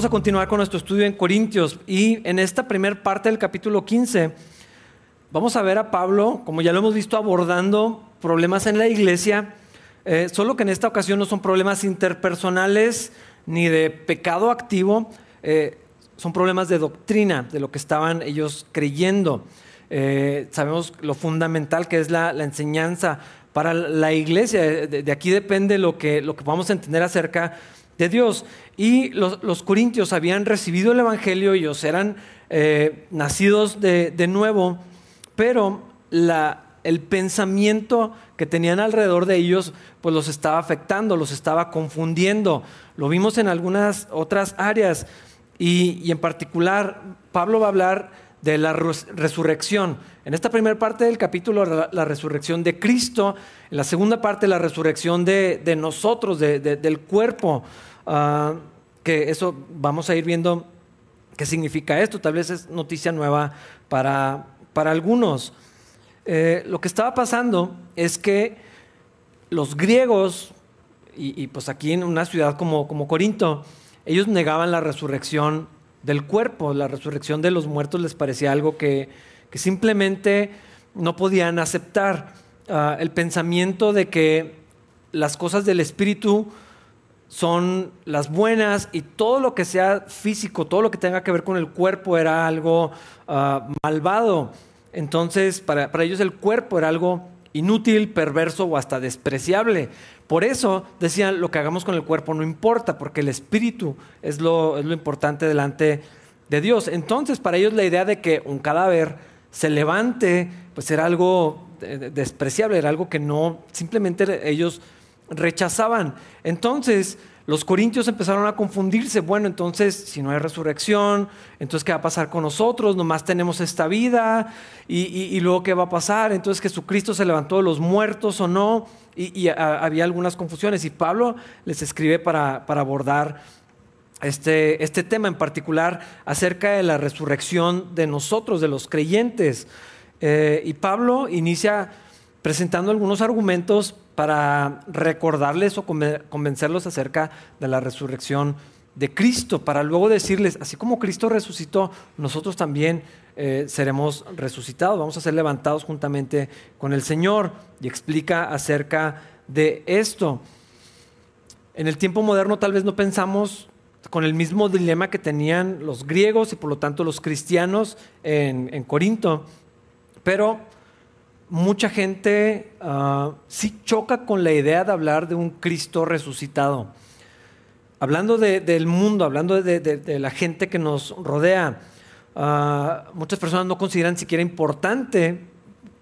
Vamos a continuar con nuestro estudio en Corintios y en esta primera parte del capítulo 15 vamos a ver a Pablo, como ya lo hemos visto, abordando problemas en la iglesia, eh, solo que en esta ocasión no son problemas interpersonales ni de pecado activo, eh, son problemas de doctrina, de lo que estaban ellos creyendo. Eh, sabemos lo fundamental que es la, enseñanza para la iglesia. De, aquí depende lo que, lo que vamos a entender acerca de Dios. Y los, corintios habían recibido el Evangelio, ellos eran eh, nacidos de, nuevo, pero el pensamiento que tenían alrededor de ellos, pues los estaba afectando, los estaba confundiendo. Lo vimos en algunas otras áreas. Y, y en particular, Pablo va a hablar de la resurrección. En esta primera parte del capítulo, la, resurrección de Cristo. En la segunda parte, la resurrección de, nosotros, del cuerpo. Ah, que eso vamos a ir viendo qué significa esto. Tal vez es noticia nueva para, para algunos. Eh, lo que estaba pasando es que los griegos, y, pues aquí en una ciudad como, como Corinto, ellos negaban la resurrección del cuerpo. La resurrección de los muertos les parecía algo que, simplemente no podían aceptar. Ah, el pensamiento de que las cosas del espíritu son las buenas y todo lo que sea físico, todo lo que tenga que ver con el cuerpo era algo ah, malvado. Entonces, para, para ellos el cuerpo era algo inútil, perverso o hasta despreciable. Por eso decían, lo que hagamos con el cuerpo no importa, porque el espíritu es lo, es lo importante delante de Dios. Entonces, para ellos la idea de que un cadáver se levante, pues era algo despreciable, era algo que no, simplemente ellos rechazaban. Entonces, los corintios empezaron a confundirse. Bueno, entonces, si no hay resurrección, entonces, ¿qué va a pasar con nosotros? Nomás tenemos esta vida. Y, luego, ¿qué va a pasar? Entonces, ¿Jesucristo se levantó de los muertos o no? Y, había algunas confusiones. Y Pablo les escribe para, abordar este, este tema en particular acerca de la resurrección de nosotros, de los creyentes. Eh, y Pablo inicia presentando algunos argumentos para recordarles o convencerlos acerca de la resurrección de Cristo, para luego decirles, así como Cristo resucitó, nosotros también eh, seremos resucitados, vamos a ser levantados juntamente con el Señor. Y explica acerca de esto. En el tiempo moderno tal vez no pensamos con el mismo dilema que tenían los griegos y por lo tanto los cristianos en, en Corinto, pero mucha gente uh, sí choca con la idea de hablar de un Cristo resucitado. Hablando del mundo, hablando de, la gente que nos rodea, ah, muchas personas no consideran siquiera importante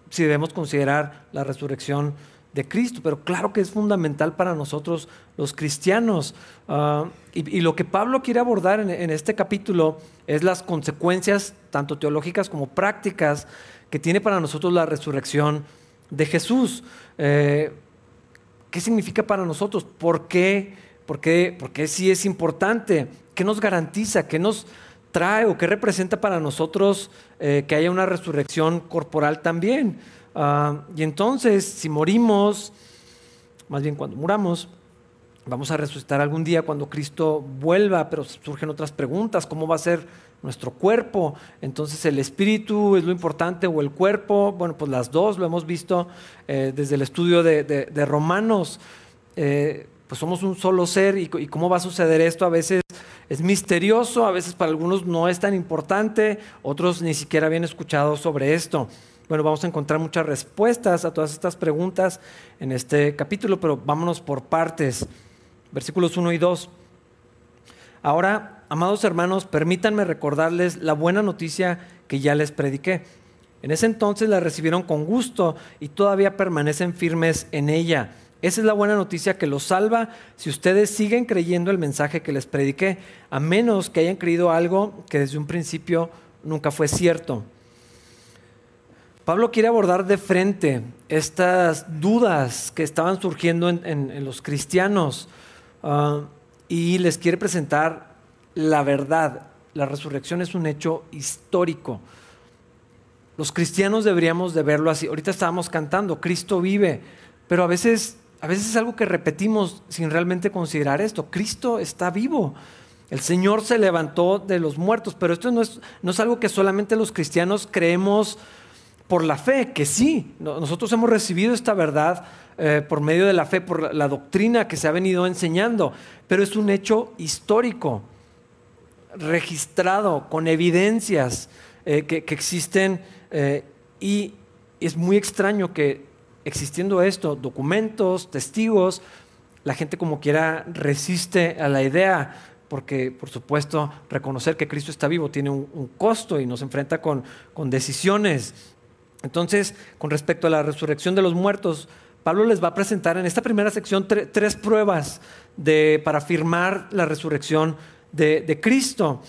si debemos considerar la resurrección de Cristo, pero claro que es fundamental para nosotros los cristianos. Ah, y, lo que Pablo quiere abordar en, este capítulo es las consecuencias, tanto teológicas como prácticas, que tiene para nosotros la resurrección de Jesús. Eh, ¿Qué significa para nosotros? ¿Por qué? ¿Por qué? ¿Por qué sí es importante? ¿Qué nos garantiza? ¿Qué nos trae o qué representa para nosotros eh, que haya una resurrección corporal también? Ah, y entonces, si morimos, más bien cuando muramos, vamos a resucitar algún día cuando Cristo vuelva, pero surgen otras preguntas, ¿cómo va a ser nuestro cuerpo. Entonces el espíritu es lo importante o el cuerpo, bueno, pues las dos lo hemos visto eh, desde el estudio de, Romanos. Eh, pues somos un solo ser y, cómo va a suceder esto a veces es misterioso, a veces para algunos no es tan importante, otros ni siquiera habían escuchado sobre esto. Bueno, vamos a encontrar muchas respuestas a todas estas preguntas en este capítulo, pero vámonos por partes. Versículos 1 y 2. Ahora amados hermanos, permítanme recordarles la buena noticia que ya les prediqué. En ese entonces la recibieron con gusto y todavía permanecen firmes en ella. Esa es la buena noticia que los salva si ustedes siguen creyendo el mensaje que les prediqué, a menos que hayan creído algo que desde un principio nunca fue cierto. Pablo quiere abordar de frente estas dudas que estaban surgiendo en, los cristianos ah, y les quiere presentar la verdad. La resurrección es un hecho histórico. Los cristianos deberíamos de verlo así. Ahorita estábamos cantando, Cristo vive, pero a veces, a veces es algo que repetimos sin realmente considerar esto. Cristo está vivo. El Señor se levantó de los muertos, pero esto no es, no es algo que solamente los cristianos creemos por la fe, que sí, nosotros hemos recibido esta verdad eh, por medio de la fe, por la, doctrina que se ha venido enseñando, pero es un hecho histórico, registrado, con evidencias eh, que, existen eh, y es muy extraño que existiendo esto, documentos, testigos, la gente como quiera resiste a la idea, porque por supuesto reconocer que Cristo está vivo tiene un, costo y nos enfrenta con, decisiones. Entonces, con respecto a la resurrección de los muertos, Pablo les va a presentar en esta primera sección tres pruebas para afirmar la resurrección de, Cristo.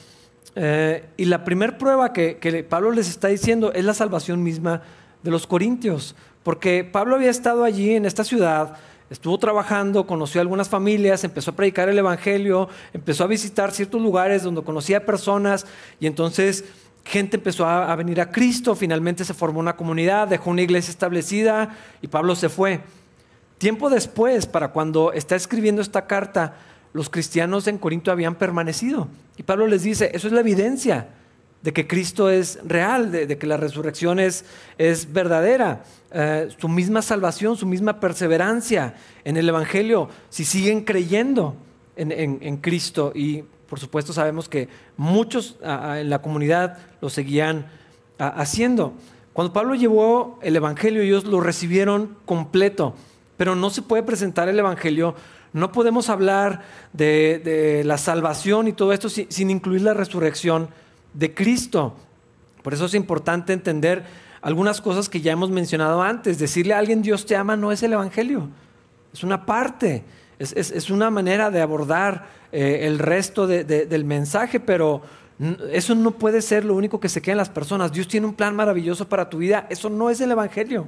Eh, y la primera prueba que, Pablo les está diciendo es la salvación misma de los corintios, porque Pablo había estado allí en esta ciudad, estuvo trabajando, conoció algunas familias, empezó a predicar el Evangelio, empezó a visitar ciertos lugares donde conocía personas y entonces gente empezó a, venir a Cristo, finalmente se formó una comunidad, dejó una iglesia establecida y Pablo se fue. Tiempo después, para cuando está escribiendo esta carta, los cristianos en Corinto habían permanecido. Y Pablo les dice, eso es la evidencia de que Cristo es real, de, que la resurrección es, es verdadera. Eh, su misma salvación, su misma perseverancia en el Evangelio, si siguen creyendo en, Cristo. Y por supuesto sabemos que muchos en la comunidad lo seguían haciendo. Cuando Pablo llevó el Evangelio, ellos lo recibieron completo, pero no se puede presentar el Evangelio no podemos hablar de, la salvación y todo esto sin incluir la resurrección de Cristo. Por eso es importante entender algunas cosas que ya hemos mencionado antes. Decirle a alguien Dios te ama no es el Evangelio, es una parte, es, una manera de abordar eh, el resto del mensaje, pero eso no puede ser lo único que se queda en las personas. Dios tiene un plan maravilloso para tu vida, eso no es el Evangelio.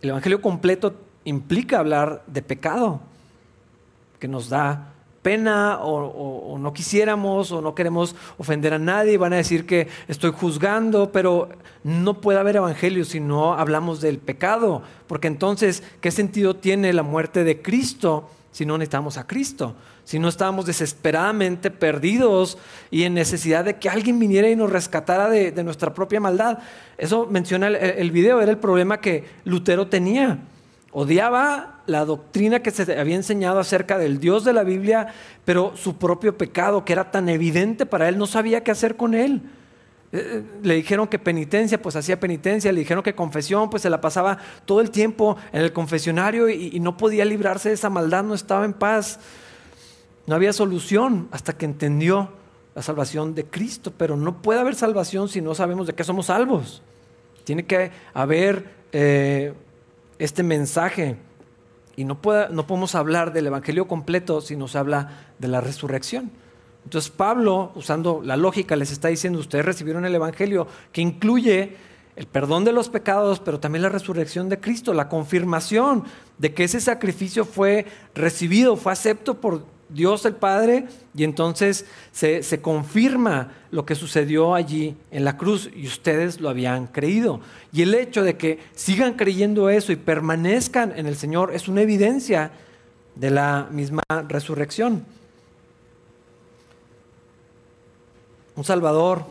El Evangelio completo implica hablar de pecado, que nos da pena o, no quisiéramos o no queremos ofender a nadie, van a decir que estoy juzgando, pero no puede haber evangelio si no hablamos del pecado, porque entonces, ¿qué sentido tiene la muerte de Cristo si no necesitamos a Cristo? Si no estábamos desesperadamente perdidos y en necesidad de que alguien viniera y nos rescatara de, nuestra propia maldad. Eso menciona el, el video, era el problema que Lutero tenía Odiaba la doctrina que se había enseñado acerca del Dios de la Biblia, pero su propio pecado, que era tan evidente para él, no sabía qué hacer con él. Eh, eh, le dijeron que penitencia, pues hacía penitencia, le dijeron que confesión, pues se la pasaba todo el tiempo en el confesionario y, no podía librarse de esa maldad, no estaba en paz. No había solución hasta que entendió la salvación de Cristo, pero no puede haber salvación si no sabemos de qué somos salvos. Tiene que haber eh, este mensaje. Y no, no podemos hablar del Evangelio completo si nos habla de la resurrección. Entonces Pablo, usando la lógica, les está diciendo, ustedes recibieron el Evangelio que incluye el perdón de los pecados, pero también la resurrección de Cristo, la confirmación de que ese sacrificio fue recibido, fue acepto por Dios el Padre y entonces se, confirma lo que sucedió allí en la cruz y ustedes lo habían creído. Y el hecho de que sigan creyendo eso y permanezcan en el Señor es una evidencia de la misma resurrección. Un Salvador,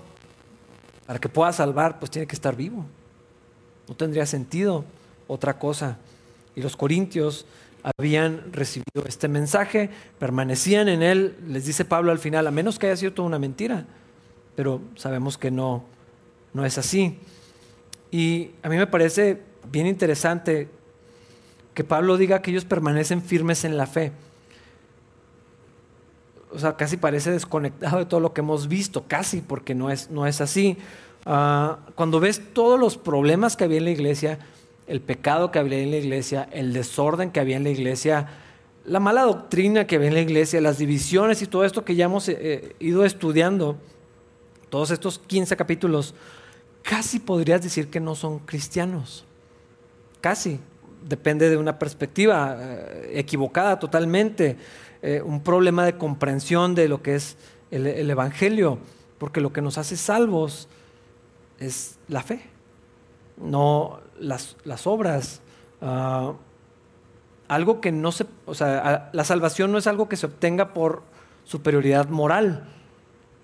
para que pueda salvar, pues tiene que estar vivo. No tendría sentido otra cosa. Y los corintios habían recibido este mensaje, permanecían en él, les dice Pablo al final, a menos que haya sido toda una mentira, pero sabemos que no, no es así. Y a mí me parece bien interesante que Pablo diga que ellos permanecen firmes en la fe. O sea, casi parece desconectado de todo lo que hemos visto, casi, porque no es, no es así. Ah, cuando ves todos los problemas que había en la iglesia, el pecado que había en la iglesia, el desorden que había en la iglesia, la mala doctrina que había en la iglesia, las divisiones y todo esto que ya hemos eh, eh, ido estudiando, todos estos 15 capítulos, casi podrías decir que no son cristianos. Casi. Depende de una perspectiva eh, equivocada totalmente, un problema de comprensión de lo que es el Evangelio, porque lo que nos hace salvos es la fe no las, obras. Ah, algo que no se, o sea, la salvación no es algo que se obtenga por superioridad moral.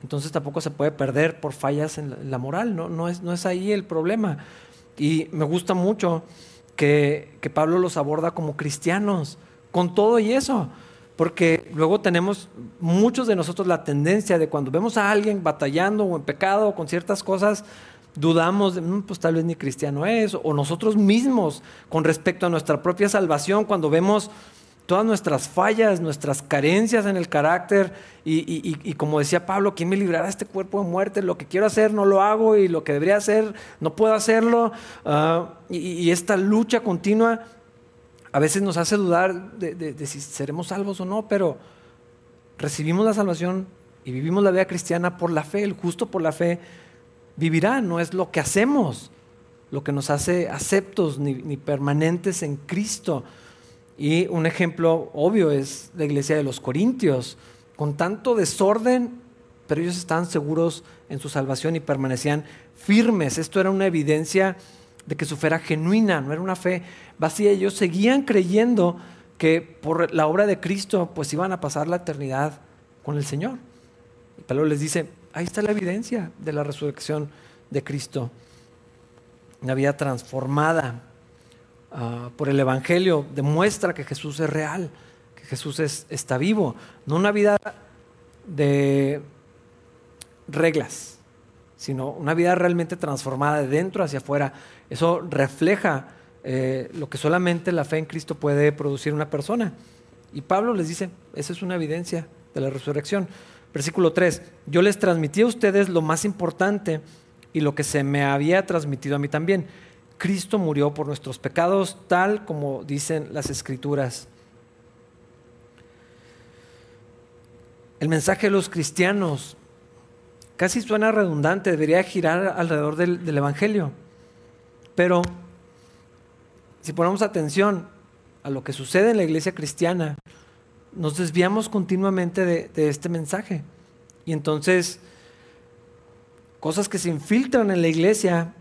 Entonces tampoco se puede perder por fallas en la, moral, ¿no? No, es, no es ahí el problema. Y me gusta mucho que, que Pablo los aborda como cristianos, con todo y eso. Porque luego tenemos muchos de nosotros la tendencia de cuando vemos a alguien batallando o en pecado o con ciertas cosas, dudamos de, mm, pues tal vez ni cristiano es, o nosotros mismos con respecto a nuestra propia salvación, cuando vemos todas nuestras fallas, nuestras carencias en el carácter y, como decía Pablo, ¿quién me librará de este cuerpo de muerte? Lo que quiero hacer no lo hago y lo que debería hacer no puedo hacerlo. Ah, y, esta lucha continua a veces nos hace dudar de, si seremos salvos o no, pero recibimos la salvación y vivimos la vida cristiana por la fe, el justo por la fe vivirá, no es lo que hacemos lo que nos hace aceptos ni, permanentes en Cristo. Y un ejemplo obvio es la iglesia de los Corintios, con tanto desorden, pero ellos estaban seguros en su salvación y permanecían firmes. Esto era una evidencia de que su fe era genuina, no era una fe vacía. Ellos seguían creyendo que por la obra de Cristo pues iban a pasar la eternidad con el Señor. Y Pablo les dice, ahí está la evidencia de la resurrección de Cristo. Una vida transformada Ah, por el Evangelio demuestra que Jesús es real, que Jesús está vivo, no una vida de reglas, sino una vida realmente transformada de dentro hacia afuera. Eso refleja eh, lo que solamente la fe en Cristo puede producir una persona. Y Pablo les dice, esa es una evidencia de la resurrección. Versículo 3, yo les transmití a ustedes lo más importante y lo que se me había transmitido a mí también Cristo murió por nuestros pecados, tal como dicen las escrituras. El mensaje de los cristianos casi suena redundante, debería girar alrededor del, Evangelio. Pero si ponemos atención a lo que sucede en la iglesia cristiana, nos desviamos continuamente de, este mensaje. Y entonces, cosas que se infiltran en la iglesia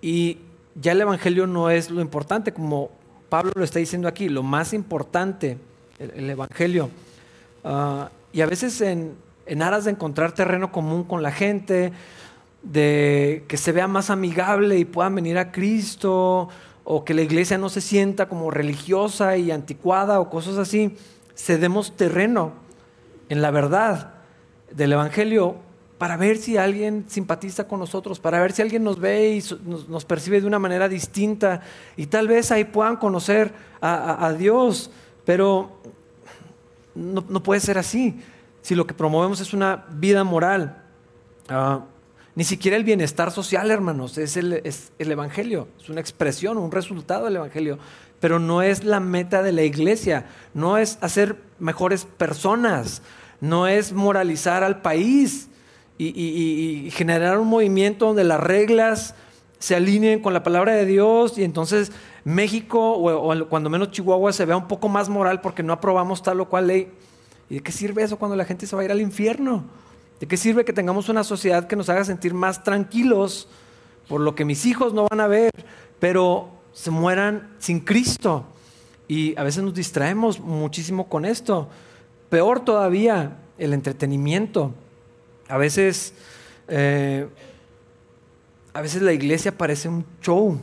y ya el Evangelio no es lo importante, como Pablo lo está diciendo aquí, lo más importante, el, Evangelio. Ah, y a veces en, en aras de encontrar terreno común con la gente, de que se vea más amigable y puedan venir a Cristo, o que la iglesia no se sienta como religiosa y anticuada o cosas así, cedemos terreno en la verdad del Evangelio para ver si alguien simpatiza con nosotros, para ver si alguien nos ve y nos, percibe de una manera distinta y tal vez ahí puedan conocer a, Dios, pero no, puede ser así. Si lo que promovemos es una vida moral, ah, ni siquiera el bienestar social, hermanos, es el, es el Evangelio, es una expresión, un resultado del Evangelio, pero no es la meta de la iglesia, no es hacer mejores personas, no es moralizar al país y, generar un movimiento donde las reglas se alineen con la palabra de Dios y entonces México o, cuando menos Chihuahua se vea un poco más moral porque no aprobamos tal o cual ley. ¿Y de qué sirve eso cuando la gente se va a ir al infierno? ¿De qué sirve que tengamos una sociedad que nos haga sentir más tranquilos por lo que mis hijos no van a ver, pero se mueran sin Cristo? Y a veces nos distraemos muchísimo con esto. Peor todavía, el entretenimiento. A veces, eh, a veces la iglesia parece un show,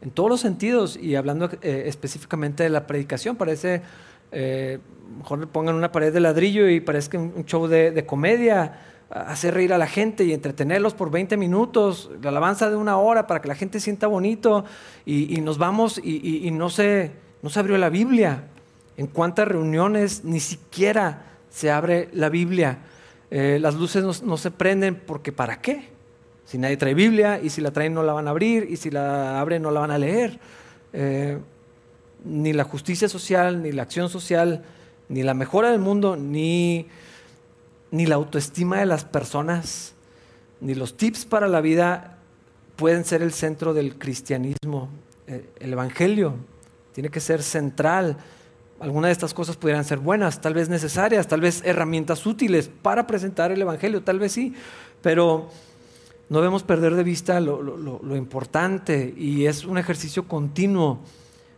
en todos los sentidos, y hablando eh, específicamente de la predicación, parece, eh, mejor le pongan una pared de ladrillo y parece un show de, comedia, hacer reír a la gente y entretenerlos por 20 minutos, la alabanza de una hora para que la gente sienta bonito, y, nos vamos y, no, se, no se abrió la Biblia. En cuántas reuniones ni siquiera se abre la Biblia. Eh, las luces no, se prenden porque ¿para qué? Si nadie trae Biblia y si la traen no la van a abrir y si la abren no la van a leer. Eh, ni la justicia social, ni la acción social, ni la mejora del mundo, ni, ni la autoestima de las personas, ni los tips para la vida pueden ser el centro del cristianismo. Eh, el Evangelio tiene que ser central Algunas de estas cosas pudieran ser buenas, tal vez necesarias, tal vez herramientas útiles para presentar el Evangelio, tal vez sí, pero no debemos perder de vista lo, importante y es un ejercicio continuo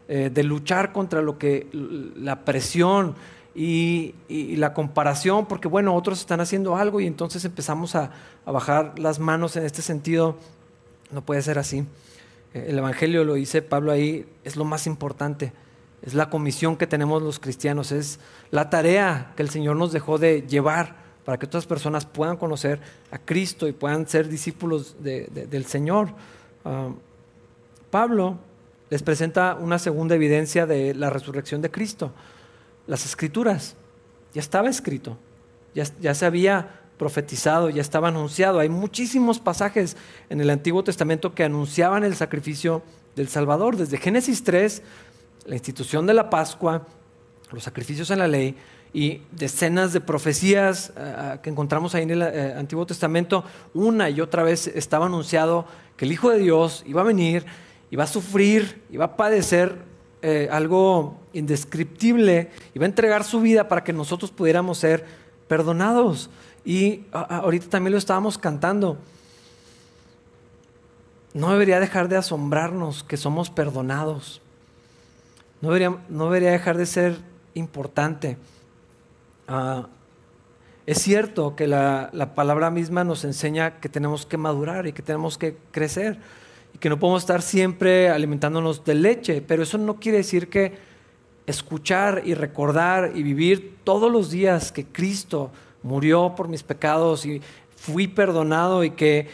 eh, de luchar contra lo que la presión y, la comparación, porque bueno, otros están haciendo algo y entonces empezamos a, bajar las manos en este sentido. No puede ser así. Eh, el Evangelio lo dice Pablo ahí, es lo más importante. Es la comisión que tenemos los cristianos, es la tarea que el Señor nos dejó de llevar para que otras personas puedan conocer a Cristo y puedan ser discípulos del Señor. Ah, Pablo les presenta una segunda evidencia de la resurrección de Cristo las escrituras. Ya estaba escrito, ya, se había profetizado, ya estaba anunciado. Hay muchísimos pasajes en el Antiguo Testamento que anunciaban el sacrificio del Salvador. Desde Génesis 3, la institución de la Pascua, los sacrificios en la ley y decenas de profecías eh, que encontramos ahí en el eh, Antiguo Testamento, una y otra vez estaba anunciado que el Hijo de Dios iba a venir, iba a sufrir, iba a padecer eh, algo indescriptible, y va a entregar su vida para que nosotros pudiéramos ser perdonados. Y ahorita también lo estábamos cantando. No debería dejar de asombrarnos que somos perdonados. No debería, no debería dejar de ser importante. Ah, es cierto que la, la palabra misma nos enseña que tenemos que madurar y que tenemos que crecer y que no podemos estar siempre alimentándonos de leche, pero eso no quiere decir que escuchar y recordar y vivir todos los días que Cristo murió por mis pecados y fui perdonado y que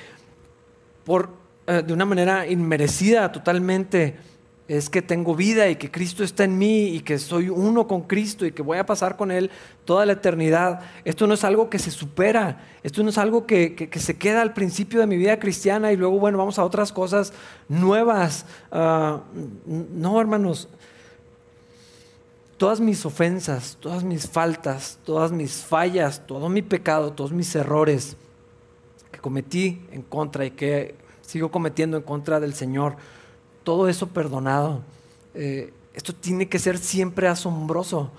por, eh, de una manera inmerecida totalmente es que tengo vida y que Cristo está en mí y que soy uno con Cristo y que voy a pasar con Él toda la eternidad. Esto no es algo que se supera, esto no es algo que, se queda al principio de mi vida cristiana y luego, bueno, vamos a otras cosas nuevas. Ah, no, hermanos, todas mis ofensas, todas mis faltas, todas mis fallas, todo mi pecado, todos mis errores que cometí en contra y que sigo cometiendo en contra del Señor, todo eso perdonado. Eh, esto tiene que ser siempre asombroso.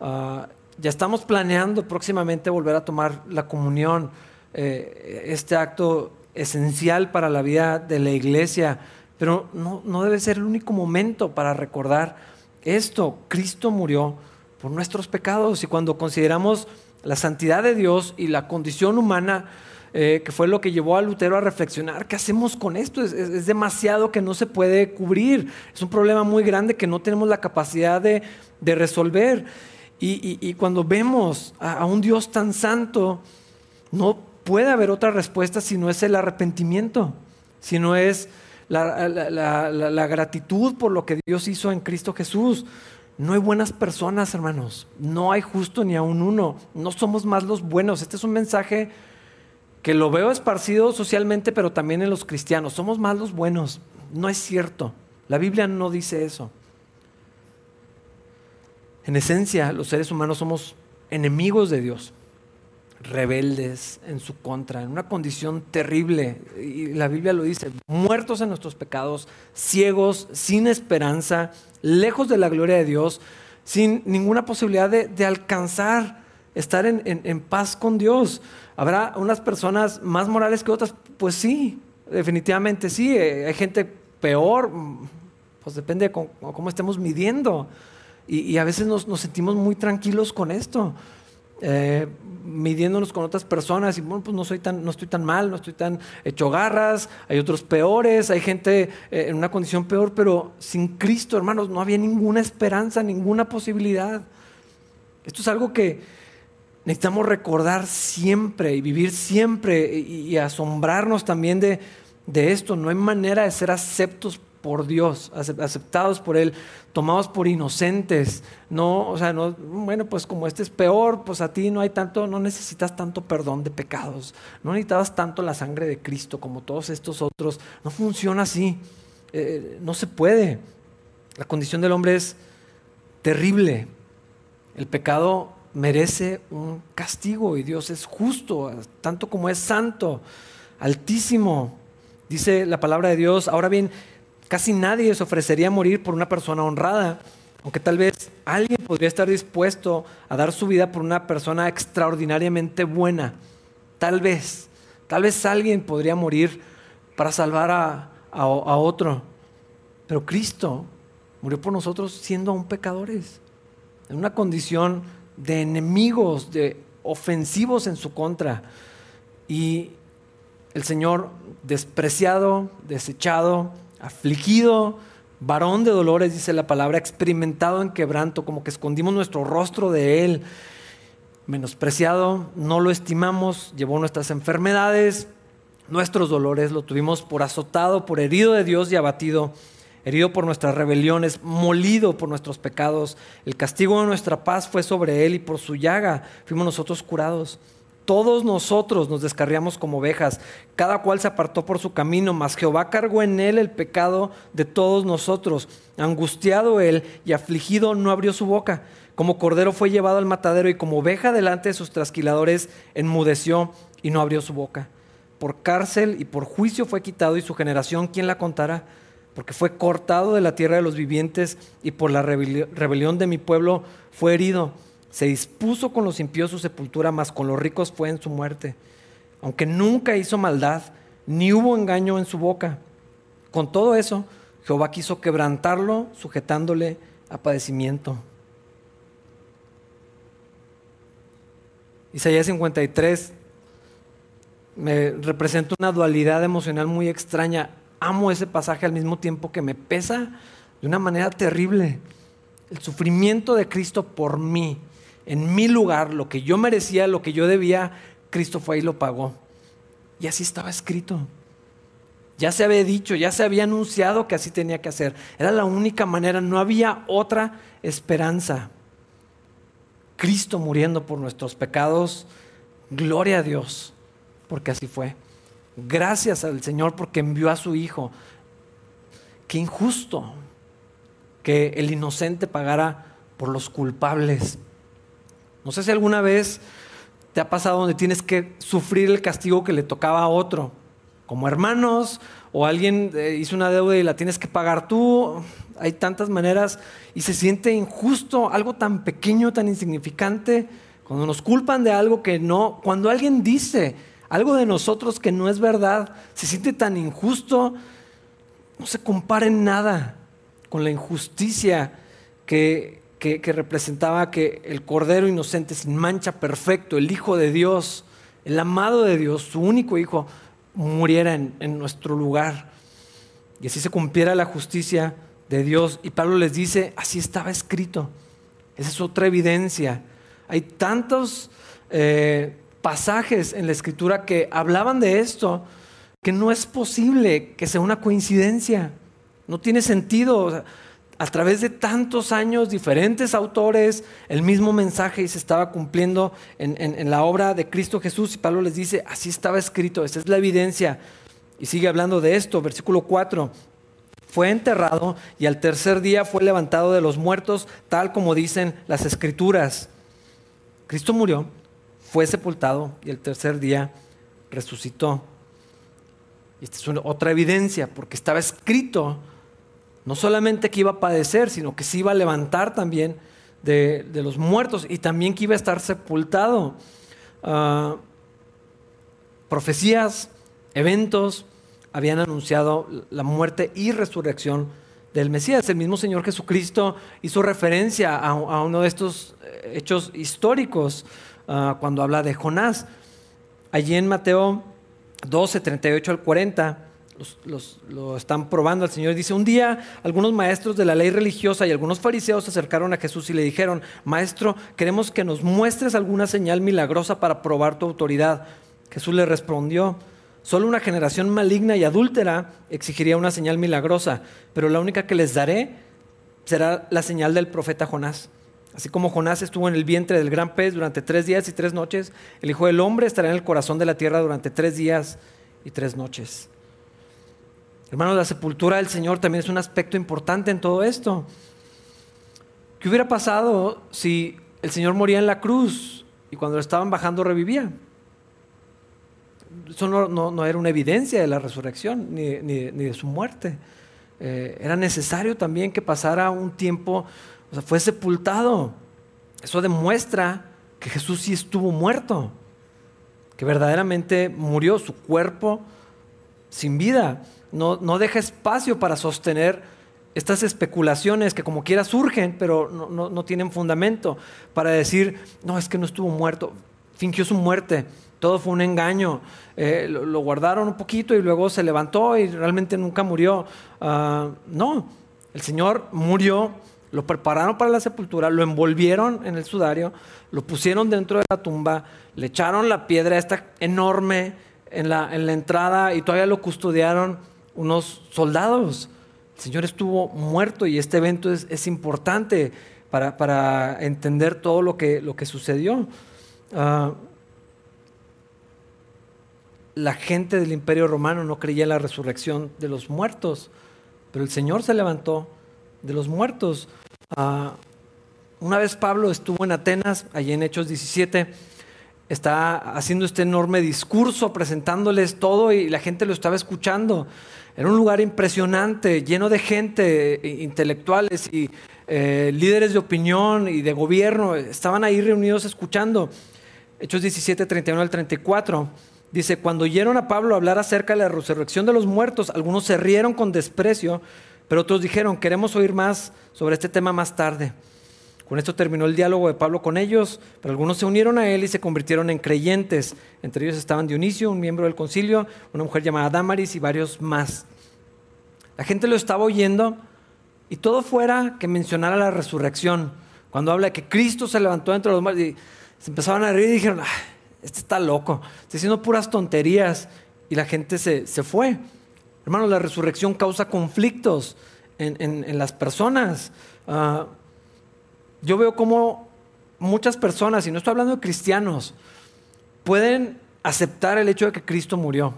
Ah, ya estamos planeando próximamente volver a tomar la comunión, eh, este acto esencial para la vida de la iglesia, pero no, no debe ser el único momento para recordar esto. Cristo murió por nuestros pecados y cuando consideramos la santidad de Dios y la condición humana, eh, que fue lo que llevó a Lutero a reflexionar, ¿qué hacemos con esto? Es, demasiado que no se puede cubrir, es un problema muy grande que no tenemos la capacidad de, resolver. Y, cuando vemos a, un Dios tan santo, no puede haber otra respuesta si no es el arrepentimiento, si no es la, la gratitud por lo que Dios hizo en Cristo Jesús. No hay buenas personas, hermanos. No hay justo ni aun uno. No somos más los buenos. Este es un mensaje que lo veo esparcido socialmente, pero también en los cristianos. Somos más los buenos. No es cierto. La Biblia no dice eso. En esencia, los seres humanos somos enemigos de Dios, rebeldes en su contra, en una condición terrible. Y la Biblia lo dice, muertos en nuestros pecados, ciegos, sin esperanza, lejos de la gloria de Dios, sin ninguna posibilidad de, alcanzar, estar en paz con Dios. ¿Habrá unas personas más morales que otras? Pues sí, definitivamente sí. Eh, hay gente peor, mm, pues depende de cómo, estemos midiendo. Y, a veces nos, sentimos muy tranquilos con esto. Eh, midiéndonos con otras personas y bueno, pues no, soy tan, no estoy tan mal, no estoy tan hecho garras, hay otros peores, hay gente eh, en una condición peor, pero sin Cristo, hermanos, no había ninguna esperanza, ninguna posibilidad. Esto es algo que, necesitamos recordar siempre y vivir siempre y, asombrarnos también de, esto. No hay manera de ser aceptos por Dios, aceptados por Él, tomados por inocentes. No, o sea, no, bueno, pues como este es peor, pues a ti no hay tanto, no necesitas tanto perdón de pecados, no necesitas tanto la sangre de Cristo como todos estos otros. No funciona así, eh, no se puede. La condición del hombre es terrible. El pecado merece un castigo y Dios es justo, tanto como es santo, altísimo. Dice la palabra de Dios, ahora bien, casi nadie se ofrecería a morir por una persona honrada, aunque tal vez alguien podría estar dispuesto a dar su vida por una persona extraordinariamente buena. Tal vez, tal vez alguien podría morir para salvar a, a otro. Pero Cristo murió por nosotros siendo aún pecadores, en una condición de enemigos, de ofensivos en su contra. Y el Señor despreciado, desechado, afligido, varón de dolores, dice la palabra, experimentado en quebranto, como que escondimos nuestro rostro de Él, menospreciado, no lo estimamos, llevó nuestras enfermedades, nuestros dolores, lo tuvimos por azotado, por herido de Dios y abatido, herido por nuestras rebeliones, molido por nuestros pecados. El castigo de nuestra paz fue sobre Él y por su llaga fuimos nosotros curados. Todos nosotros nos descarriamos como ovejas, cada cual se apartó por su camino, mas Jehová cargó en él el pecado de todos nosotros. Angustiado él y afligido no abrió su boca. Como cordero fue llevado al matadero y como oveja delante de sus trasquiladores enmudeció y no abrió su boca. Por cárcel y por juicio fue quitado y su generación, ¿quién la contará? Porque fue cortado de la tierra de los vivientes y por la rebelión de mi pueblo fue herido. Se dispuso con los impíos su sepultura, mas con los ricos fue en su muerte. Aunque nunca hizo maldad, ni hubo engaño en su boca. Con todo eso, Jehová quiso quebrantarlo, sujetándole a padecimiento. Isaías 53 me representa una dualidad emocional muy extraña. Amo ese pasaje al mismo tiempo que me pesa de una manera terrible. El sufrimiento de Cristo por mí en mi lugar, lo que yo merecía, lo que yo debía, Cristo fue y lo pagó. Y así estaba escrito. Ya se había dicho, ya se había anunciado que así tenía que hacer. Era la única manera, no había otra esperanza. Cristo muriendo por nuestros pecados, gloria a Dios, porque así fue. Gracias al Señor porque envió a su Hijo. Qué injusto que el inocente pagara por los culpables. No sé si alguna vez te ha pasado donde tienes que sufrir el castigo que le tocaba a otro, como hermanos, o alguien eh, hizo una deuda y la tienes que pagar tú. Hay tantas maneras y se siente injusto, algo tan pequeño, tan insignificante, cuando nos culpan de algo que no, cuando alguien dice algo de nosotros que no es verdad, se siente tan injusto, no se compara en nada con la injusticia que que, representaba que el Cordero Inocente, sin mancha, perfecto, el Hijo de Dios, el amado de Dios, su único Hijo, muriera en, en nuestro lugar. Y así se cumpliera la justicia de Dios. Y Pablo les dice, así estaba escrito. Esa es otra evidencia. Hay tantos eh, pasajes en la escritura que hablaban de esto que no es posible que sea una coincidencia. No tiene sentido a través de tantos años, diferentes autores, el mismo mensaje y se estaba cumpliendo en, la obra de Cristo Jesús. Y Pablo les dice, así estaba escrito, esa es la evidencia. Y sigue hablando de esto, versículo 4. Fue enterrado y al tercer día fue levantado de los muertos, tal como dicen las escrituras. Cristo murió, fue sepultado y el tercer día resucitó. Esta es otra evidencia, porque estaba escrito no solamente que iba a padecer, sino que se iba a levantar también de, los muertos y también que iba a estar sepultado. Ah, profecías, eventos habían anunciado la muerte y resurrección del Mesías. El mismo Señor Jesucristo hizo referencia a, uno de estos eh, hechos históricos ah, cuando habla de Jonás. Allí en Mateo 12, 38 al 40 lo están probando al Señor. Dice, un día algunos maestros de la ley religiosa y algunos fariseos se acercaron a Jesús y le dijeron, Maestro, queremos que nos muestres alguna señal milagrosa para probar tu autoridad. Jesús le respondió, solo una generación maligna y adúltera exigiría una señal milagrosa, pero la única que les daré será la señal del profeta Jonás. Así como Jonás estuvo en el vientre del gran pez durante tres días y tres noches, el Hijo del Hombre estará en el corazón de la tierra durante tres días y tres noches. Hermanos, la sepultura del Señor también es un aspecto importante en todo esto. ¿Qué hubiera pasado si el Señor moría en la cruz y cuando lo estaban bajando revivía? Eso no, era una evidencia de la resurrección ni, de su muerte. Eh, era necesario también que pasara un tiempo, o sea, fue sepultado. Eso demuestra que Jesús sí estuvo muerto, que verdaderamente murió su cuerpo sin vida no, deja espacio para sostener estas especulaciones que como quiera surgen, pero no, tienen fundamento, para decir, no, es que no estuvo muerto, fingió su muerte, todo fue un engaño, eh, lo, guardaron un poquito y luego se levantó y realmente nunca murió. Ah, no, el Señor murió, lo prepararon para la sepultura, lo envolvieron en el sudario, lo pusieron dentro de la tumba, le echaron la piedra esta enorme en la, en la entrada y todavía lo custodiaron unos soldados. El Señor estuvo muerto y este evento es, importante para, entender todo lo que, lo que sucedió. Ah, la gente del imperio romano no creía en la resurrección de los muertos, pero el Señor se levantó de los muertos. Ah, una vez Pablo estuvo en Atenas, allí en Hechos 17, está haciendo este enorme discurso, presentándoles todo y la gente lo estaba escuchando. Era un lugar impresionante, lleno de gente, intelectuales y eh, líderes de opinión y de gobierno. Estaban ahí reunidos escuchando. Hechos 17, 31 al 34. Dice, cuando oyeron a Pablo hablar acerca de la resurrección de los muertos, algunos se rieron con desprecio, pero otros dijeron, queremos oír más sobre este tema más tarde. Con esto terminó el diálogo de Pablo con ellos, pero algunos se unieron a él y se convirtieron en creyentes. Entre ellos estaban Dionisio, un miembro del concilio, una mujer llamada Damaris y varios más. La gente lo estaba oyendo y todo fuera que mencionara la resurrección. Cuando habla de que Cristo se levantó entre los muertos, y se empezaban a reír y dijeron, este está loco, está diciendo puras tonterías. Y la gente se, fue. Hermanos, la resurrección causa conflictos en, las personas. Ah, yo veo como muchas personas, y no estoy hablando de cristianos, pueden aceptar el hecho de que Cristo murió.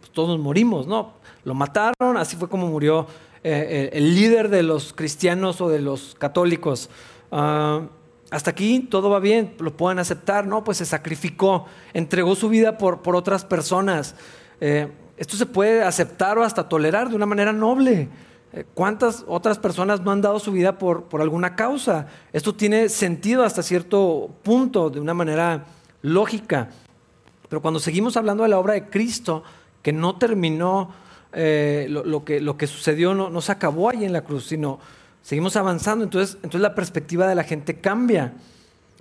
Pues todos morimos, ¿no? Lo mataron, así fue como murió eh, eh, el líder de los cristianos o de los católicos. Ah, hasta aquí todo va bien, lo pueden aceptar, ¿no? Pues se sacrificó, entregó su vida por, por otras personas. Eh, esto se puede aceptar o hasta tolerar de una manera noble. Eh, ¿Cuántas otras personas no han dado su vida por, por alguna causa? Esto tiene sentido hasta cierto punto, de una manera lógica. Pero cuando seguimos hablando de la obra de Cristo, que no terminó, eh, lo, que, lo que sucedió no, no se acabó ahí en la cruz, sino seguimos avanzando, entonces, entonces la perspectiva de la gente cambia.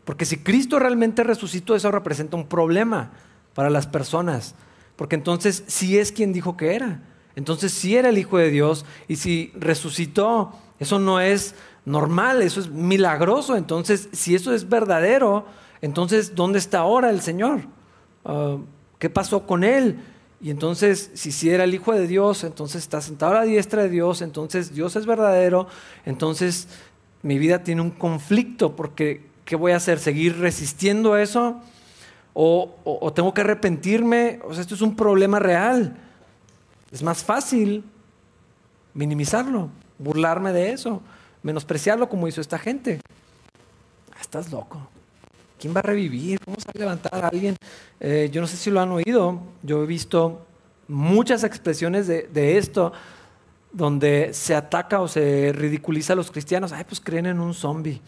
Porque si Cristo realmente resucitó, eso representa un problema para las personas. Porque entonces sí es quien dijo que era. Entonces sí era el Hijo de Dios y si resucitó, eso no es normal, eso es milagroso. Entonces, si eso es verdadero, entonces, ¿dónde está ahora el Señor? Ah, ¿Qué pasó con Él? Y entonces, si sí era el Hijo de Dios, entonces está sentado a la diestra de Dios, entonces Dios es verdadero, entonces mi vida tiene un conflicto porque ¿qué voy a hacer? ¿Seguir resistiendo eso? ¿O, tengo que arrepentirme? O sea, esto es un problema real. Es más fácil minimizarlo, burlarme de eso, menospreciarlo como hizo esta gente. Ah, estás loco. ¿Quién va a revivir? ¿Cómo se va a levantar a alguien? Eh, yo no sé si lo han oído. Yo he visto muchas expresiones de, esto donde se ataca o se ridiculiza a los cristianos. Ay, pues creen en un zombie.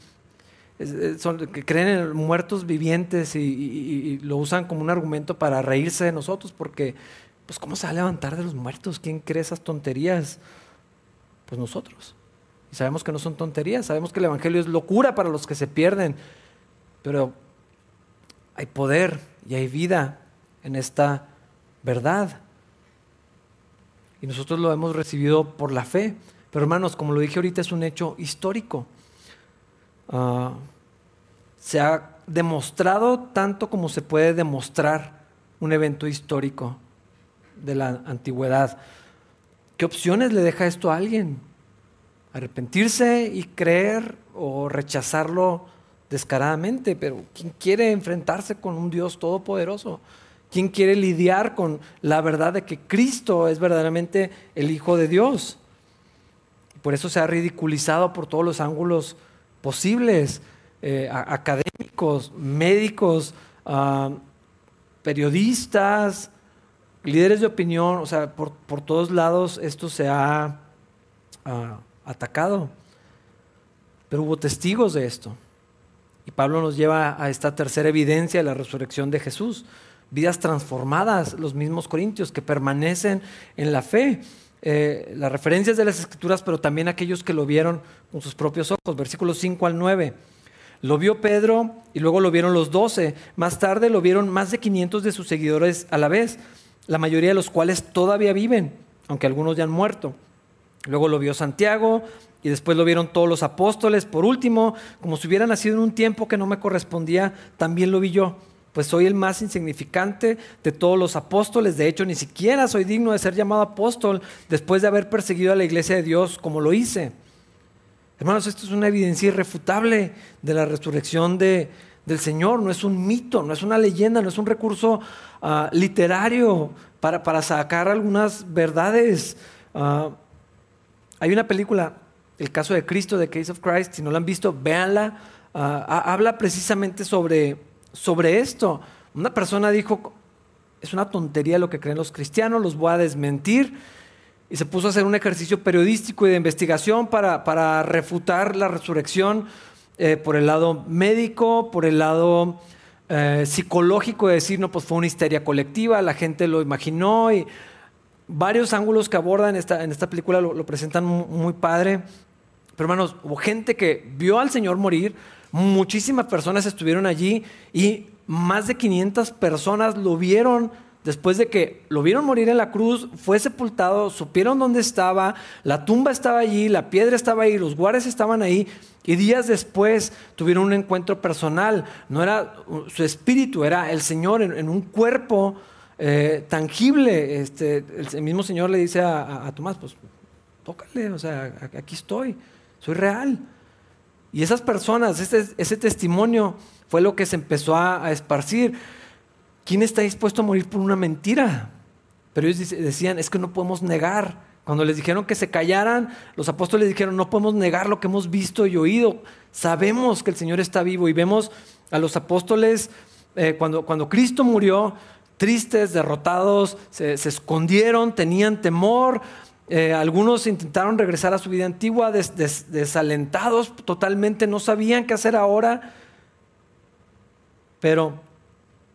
Creen en muertos vivientes y, lo usan como un argumento para reírse de nosotros porque pues ¿cómo se va a levantar de los muertos? ¿Quién cree esas tonterías? Pues nosotros. Y sabemos que no son tonterías, sabemos que el Evangelio es locura para los que se pierden, pero hay poder y hay vida en esta verdad. Y nosotros lo hemos recibido por la fe. Pero hermanos, como lo dije ahorita, es un hecho histórico. Ah, se ha demostrado tanto como se puede demostrar un evento histórico de la antigüedad. ¿Qué opciones le deja esto a alguien? Arrepentirse y creer o rechazarlo descaradamente, pero ¿quién quiere enfrentarse con un Dios todopoderoso? ¿Quién quiere lidiar con la verdad de que Cristo es verdaderamente el Hijo de Dios? Por eso se ha ridiculizado por todos los ángulos posibles, eh, académicos, médicos, ah, periodistas, líderes de opinión, o sea, por, todos lados esto se ha ah, atacado. Pero hubo testigos de esto. Y Pablo nos lleva a esta tercera evidencia de la resurrección de Jesús. Vidas transformadas, los mismos corintios que permanecen en la fe. Eh, las referencias de las escrituras, pero también aquellos que lo vieron con sus propios ojos. Versículos 5 al 9. Lo vio Pedro y luego lo vieron los doce. Más tarde lo vieron más de 500 de sus seguidores a la vez, la mayoría de los cuales todavía viven, aunque algunos ya han muerto. Luego lo vio Santiago y después lo vieron todos los apóstoles. Por último, como si hubiera nacido en un tiempo que no me correspondía, también lo vi yo pues soy el más insignificante de todos los apóstoles. De hecho, ni siquiera soy digno de ser llamado apóstol después de haber perseguido a la iglesia de Dios como lo hice. Hermanos, esto es una evidencia irrefutable de la resurrección de, del Señor. No es un mito, no es una leyenda, no es un recurso ah, literario para, para, sacar algunas verdades. Ah, hay una película, El caso de Cristo, de Case of Christ, si no la han visto, véanla. Ah, habla precisamente sobre sobre esto. Una persona dijo, es una tontería lo que creen los cristianos, los voy a desmentir. Y se puso a hacer un ejercicio periodístico y de investigación para, refutar la resurrección eh, por el lado médico, por el lado eh, psicológico, de decir, no, pues fue una histeria colectiva, la gente lo imaginó y varios ángulos que abordan esta, en esta película lo, lo presentan muy, muy padre. Pero hermanos, hubo gente que vio al Señor morir, Muchísimas personas estuvieron allí y más de 500 personas lo vieron después de que lo vieron morir en la cruz, fue sepultado, supieron dónde estaba, la tumba estaba allí, la piedra estaba ahí, los guardias estaban ahí, y días después tuvieron un encuentro personal. No era su espíritu, era el Señor en, un cuerpo eh, tangible. Este, el, mismo Señor le dice a, Tomás, pues tócale, o sea, aquí estoy, soy real. Y esas personas, ese, testimonio fue lo que se empezó a, esparcir. ¿Quién está dispuesto a morir por una mentira? Pero ellos decían, es que no podemos negar. Cuando les dijeron que se callaran, los apóstoles dijeron, no podemos negar lo que hemos visto y oído. Sabemos que el Señor está vivo y vemos a los apóstoles eh, cuando, cuando Cristo murió, tristes, derrotados, se escondieron, tenían temor, eh, algunos intentaron regresar a su vida antigua desalentados, totalmente no sabían qué hacer ahora. Pero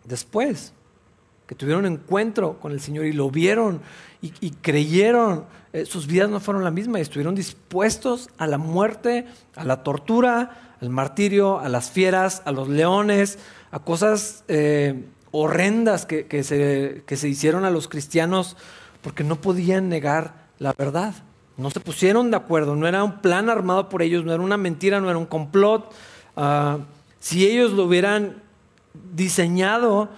después que tuvieron encuentro con el Señor y lo vieron y, creyeron, eh, sus vidas no fueron la misma y estuvieron dispuestos a la muerte, a la tortura, al martirio, a las fieras, a los leones, a cosas eh, horrendas que, se, que se hicieron a los cristianos porque no podían negar la verdad. No se pusieron de acuerdo, no era un plan armado por ellos, no era una mentira, no era un complot. Ah, si ellos lo hubieran diseñado,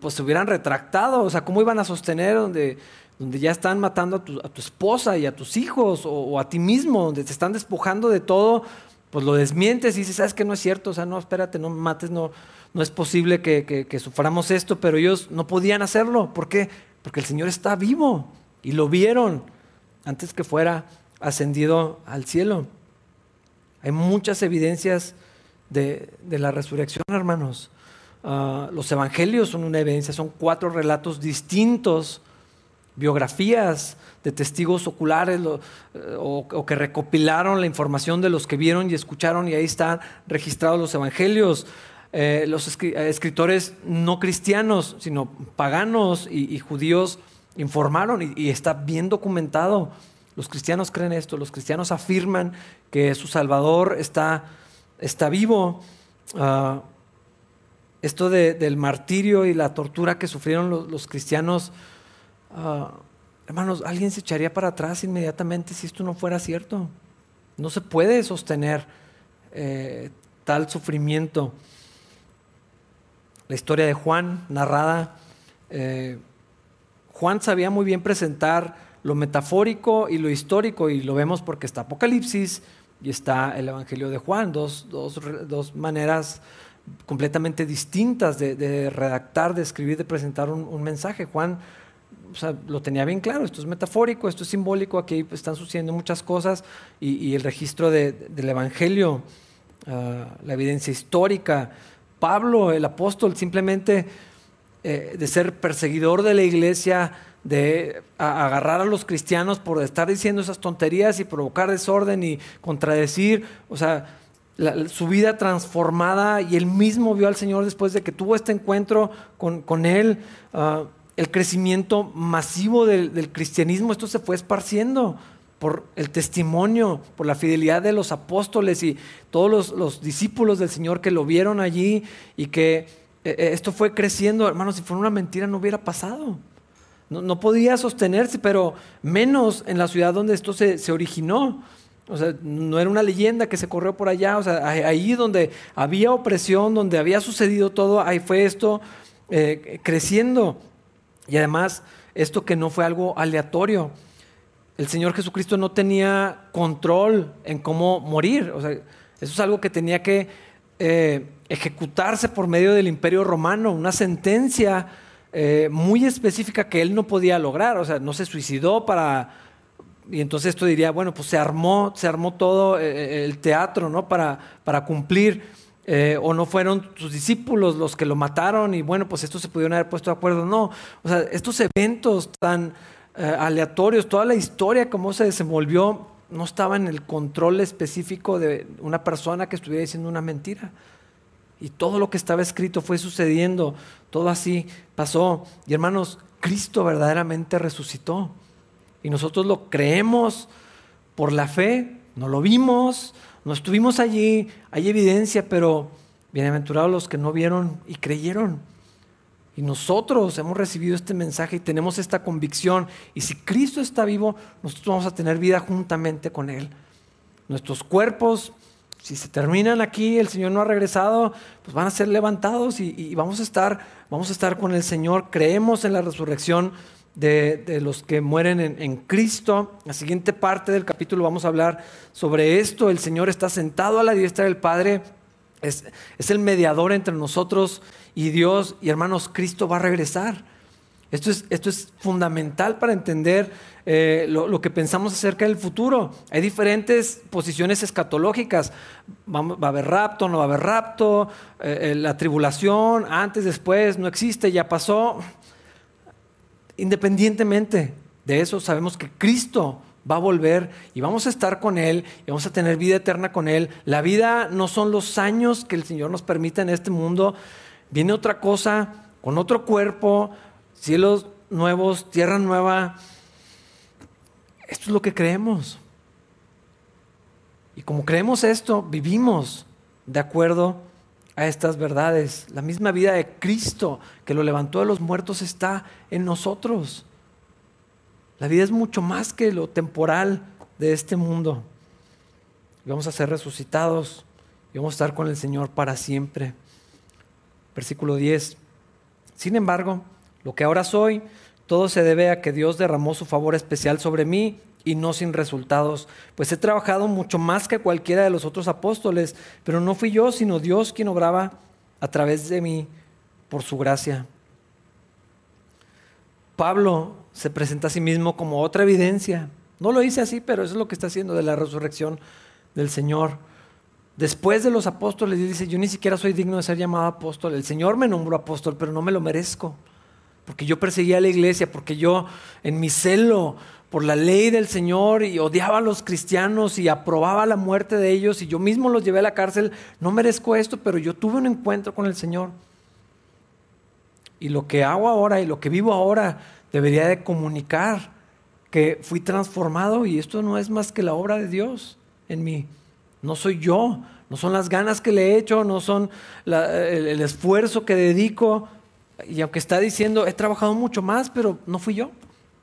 pues se hubieran retractado. O sea, ¿cómo iban a sostener donde, donde ya están matando a tu, esposa y a tus hijos o, a ti mismo, donde te están despojando de todo? Pues lo desmientes y dices, sabes que no es cierto, o sea, no, espérate, no mates, no, no es posible que, suframos esto, pero ellos no podían hacerlo. ¿Por qué? Porque el Señor está vivo y lo vieron antes que fuera ascendido al cielo. Hay muchas evidencias de, la resurrección, hermanos. Ah, los evangelios son una evidencia, son cuatro relatos distintos, biografías de testigos oculares eh, o, que recopilaron la información de los que vieron y escucharon y ahí están registrados los evangelios. Eh, los escritores no cristianos, sino paganos y judíos informaron y, está bien documentado. Los cristianos creen esto, los cristianos afirman que su Salvador está, está vivo. Ah, esto del martirio y la tortura que sufrieron los, cristianos, ah, hermanos, alguien se echaría para atrás inmediatamente si esto no fuera cierto. No se puede sostener eh, tal sufrimiento. La historia de Juan, narrada eh, Juan sabía muy bien presentar lo metafórico y lo histórico, y lo vemos porque está Apocalipsis y está el Evangelio de Juan, dos, maneras completamente distintas de, redactar, de escribir, de presentar un, mensaje. Juan lo tenía bien claro, esto es metafórico, esto es simbólico, aquí están sucediendo muchas cosas, y, el registro del Evangelio, ah, la evidencia histórica. Pablo, el apóstol, simplemente eh, de ser perseguidor de la iglesia, de agarrar a los cristianos por estar diciendo esas tonterías y provocar desorden y contradecir, o sea, su vida transformada y él mismo vio al Señor después de que tuvo este encuentro con, Él. Ah, el crecimiento masivo del, cristianismo, esto se fue esparciendo por el testimonio, por la fidelidad de los apóstoles y todos los, discípulos del Señor que lo vieron allí y que esto fue creciendo. Hermanos, si fuera una mentira no hubiera pasado. No, podía sostenerse, pero menos en la ciudad donde esto se, originó. O sea, no era una leyenda que se corrió por allá. O sea, ahí donde había opresión, donde había sucedido todo, ahí fue esto eh, creciendo. Y además, esto que no fue algo aleatorio. El Señor Jesucristo no tenía control en cómo morir. O sea, eso es algo que tenía que eh, ejecutarse por medio del imperio romano, una sentencia eh, muy específica que él no podía lograr. O sea, no se suicidó para... Y entonces esto diría, bueno, pues se armó, se armó todo eh, el teatro, ¿no? Para, para cumplir o no fueron sus discípulos los que lo mataron y bueno, pues estos se pudieron haber puesto de acuerdo. No, o sea, estos eventos tan aleatorios, toda la historia, cómo se desenvolvió, no estaba en el control específico de una persona que estuviera diciendo una mentira. Y todo lo que estaba escrito fue sucediendo, todo así pasó. Y hermanos, Cristo verdaderamente resucitó. Y nosotros lo creemos por la fe, no lo vimos, no estuvimos allí, hay evidencia, pero bienaventurados los que no vieron y creyeron. Y nosotros hemos recibido este mensaje y tenemos esta convicción. Y si Cristo está vivo, nosotros vamos a tener vida juntamente con Él. Nuestros cuerpos, si se terminan aquí, el Señor no ha regresado, pues van a ser levantados y, vamos, a estar, vamos a estar con el Señor. Creemos en la resurrección de, los que mueren en, Cristo. La siguiente parte del capítulo vamos a hablar sobre esto. El Señor está sentado a la diestra del Padre. Es, el mediador entre nosotros y Dios. Y hermanos, Cristo va a regresar. Esto es, esto es fundamental para entender eh, lo, que pensamos acerca del futuro. Hay diferentes posiciones escatológicas. Va, a haber rapto, no va a haber rapto. Eh, eh, la tribulación, antes, después, no existe, ya pasó. Independientemente de eso, sabemos que Cristo va a volver y vamos a estar con Él y vamos a tener vida eterna con Él. La vida no son los años que el Señor nos permite en este mundo. Viene otra cosa, con otro cuerpo, cielos nuevos, tierra nueva. Esto es lo que creemos. Y como creemos esto, vivimos de acuerdo a estas verdades. La misma vida de Cristo que lo levantó de los muertos está en nosotros. La vida es mucho más que lo temporal de este mundo. vamos a ser resucitados y vamos a estar con el Señor para siempre. Versículo 10. Sin embargo, lo que ahora soy, todo se debe a que Dios derramó su favor especial sobre mí y no sin resultados, pues he trabajado mucho más que cualquiera de los otros apóstoles, pero no fui yo, sino Dios quien obraba a través de mí por su gracia. Pablo se presenta a sí mismo como otra evidencia. No lo dice así, pero eso es lo que está haciendo de la resurrección del Señor. Después de los apóstoles, dice, yo ni siquiera soy digno de ser llamado apóstol. El Señor me nombró apóstol, pero no me lo merezco. Porque yo perseguía a la iglesia, porque yo en mi celo por la ley del Señor y odiaba a los cristianos y aprobaba la muerte de ellos y yo mismo los llevé a la cárcel. No merezco esto, pero yo tuve un encuentro con el Señor. Y lo que hago ahora y lo que vivo ahora debería de comunicar que fui transformado y esto no es más que la obra de Dios en mí. No soy yo, no son las ganas que le he hecho, no son el esfuerzo que dedico. Y aunque está diciendo, he trabajado mucho más, pero no fui yo.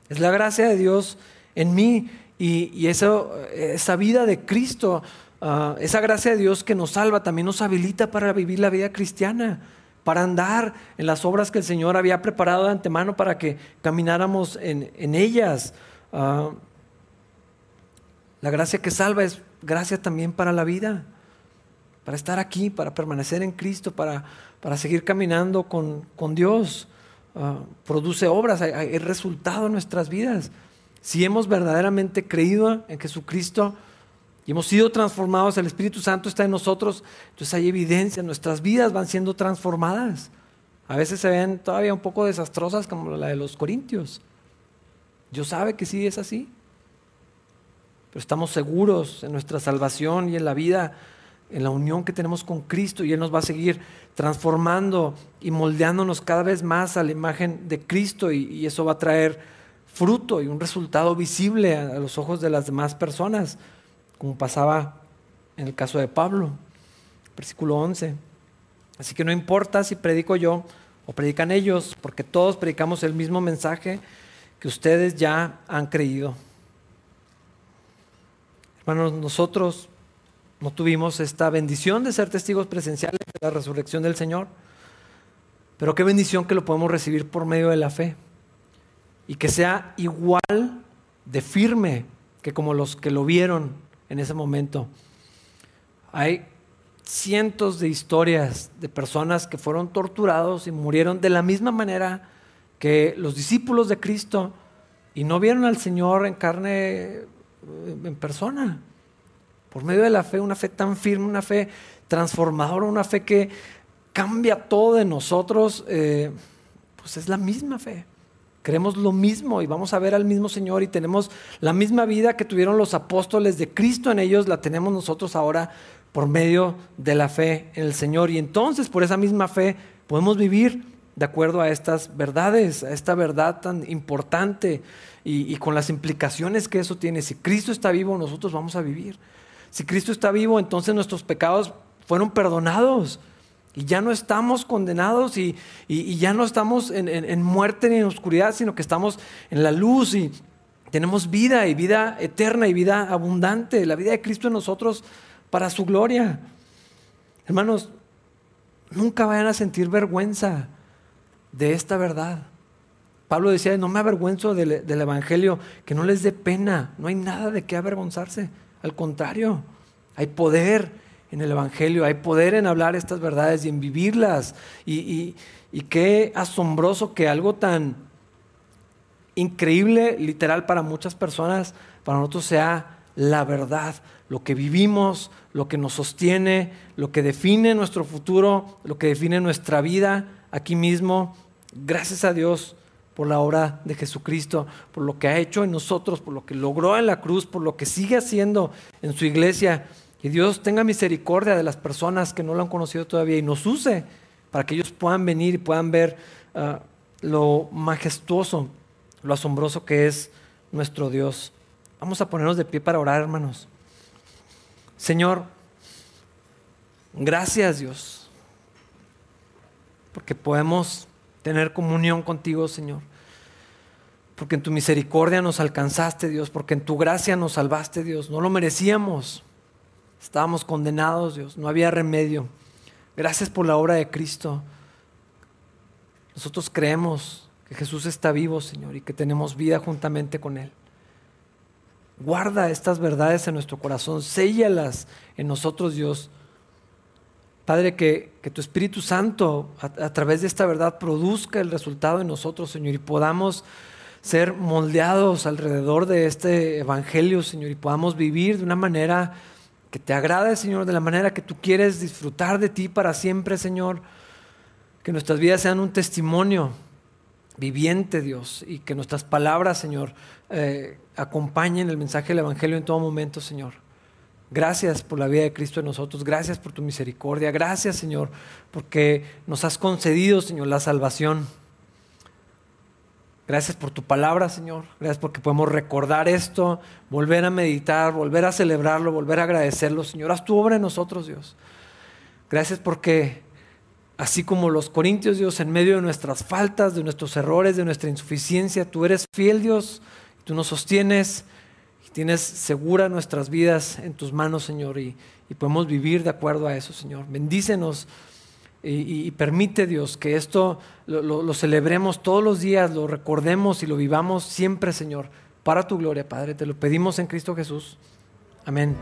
Es la gracia de Dios en mí y, esa vida de Cristo, ah, esa gracia de Dios que nos salva, también nos habilita para vivir la vida cristiana, para andar en las obras que el Señor había preparado de antemano para que camináramos en, ellas. Ah, la gracia que salva es gracia también para la vida, para estar aquí, para permanecer en Cristo, para, para seguir caminando con, con Dios. Ah, produce obras, hay, resultado en nuestras vidas. Si hemos verdaderamente creído en Jesucristo y hemos sido transformados, el Espíritu Santo está en nosotros, entonces hay evidencia, nuestras vidas van siendo transformadas. A veces se ven todavía un poco desastrosas como la de los corintios. Dios sabe que sí es así. Pero estamos seguros en nuestra salvación y en la vida en la unión que tenemos con Cristo y Él nos va a seguir transformando y moldeándonos cada vez más a la imagen de Cristo y, eso va a traer fruto y un resultado visible a, a los ojos de las demás personas, como pasaba en el caso de Pablo, versículo 11. Así que no importa si predico yo o predican ellos, porque todos predicamos el mismo mensaje que ustedes ya han creído. Hermanos, nosotros no tuvimos esta bendición de ser testigos presenciales de la resurrección del Señor, pero qué bendición que lo podemos recibir por medio de la fe y que sea igual de firme que como los que lo vieron en ese momento. Hay cientos de historias de personas que fueron torturados y murieron de la misma manera que los discípulos de Cristo y no vieron al Señor en carne, en persona. Por medio de la fe, una fe tan firme, una fe transformadora, una fe que cambia todo de nosotros, eh, pues es la misma fe. Creemos lo mismo y vamos a ver al mismo Señor y tenemos la misma vida que tuvieron los apóstoles de Cristo en ellos, la tenemos nosotros ahora por medio de la fe en el Señor. Y entonces por esa misma fe podemos vivir de acuerdo a estas verdades, a esta verdad tan importante y, con las implicaciones que eso tiene. Si Cristo está vivo, nosotros vamos a vivir. Si Cristo está vivo, entonces nuestros pecados fueron perdonados. Y ya no estamos condenados y, ya no estamos en, muerte ni en oscuridad, sino que estamos en la luz y tenemos vida y vida eterna y vida abundante, la vida de Cristo en nosotros para su gloria. Hermanos, nunca vayan a sentir vergüenza de esta verdad. Pablo decía, no me avergüenzo del, Evangelio, que no les dé pena, no hay nada de qué avergonzarse, al contrario, hay poder en el Evangelio, hay poder en hablar estas verdades y en vivirlas. Y, qué asombroso que algo tan increíble, literal para muchas personas, para nosotros sea la verdad, lo que vivimos, lo que nos sostiene, lo que define nuestro futuro, lo que define nuestra vida aquí mismo. Gracias a Dios por la obra de Jesucristo, por lo que ha hecho en nosotros, por lo que logró en la cruz, por lo que sigue haciendo en su iglesia. Y Dios tenga misericordia de las personas que no lo han conocido todavía y nos use para que ellos puedan venir y puedan ver ah, lo majestuoso, lo asombroso que es nuestro Dios. Vamos a ponernos de pie para orar, hermanos. Señor, gracias Dios, porque podemos tener comunión contigo, Señor. Porque en tu misericordia nos alcanzaste, Dios, porque en tu gracia nos salvaste, Dios. No lo merecíamos. Estábamos condenados, Dios, no había remedio. Gracias por la obra de Cristo. Nosotros creemos que Jesús está vivo, Señor, y que tenemos vida juntamente con Él. Guarda estas verdades en nuestro corazón, séllalas en nosotros, Dios. Padre, que, tu Espíritu Santo a, a, través de esta verdad produzca el resultado en nosotros, Señor, y podamos ser moldeados alrededor de este Evangelio, Señor, y podamos vivir de una manera que te agrade, Señor, de la manera que tú quieres disfrutar de ti para siempre, Señor. Que nuestras vidas sean un testimonio viviente, Dios, y que nuestras palabras, Señor, eh, acompañen el mensaje del Evangelio en todo momento, Señor. Gracias por la vida de Cristo en nosotros, gracias por tu misericordia, gracias, Señor, porque nos has concedido, Señor, la salvación. Gracias por tu palabra, Señor. Gracias porque podemos recordar esto, volver a meditar, volver a celebrarlo, volver a agradecerlo. Señor, haz tu obra en nosotros, Dios. Gracias porque, así como los corintios, Dios, en medio de nuestras faltas, de nuestros errores, de nuestra insuficiencia, tú eres fiel, Dios. Tú nos sostienes tienes segura nuestras vidas en tus manos, Señor, y, podemos vivir de acuerdo a eso, Señor. Bendícenos y, permite Dios que esto lo, celebremos todos los días, lo recordemos y lo vivamos siempre, Señor, para tu gloria, Padre. Te lo pedimos en Cristo Jesús. Amén.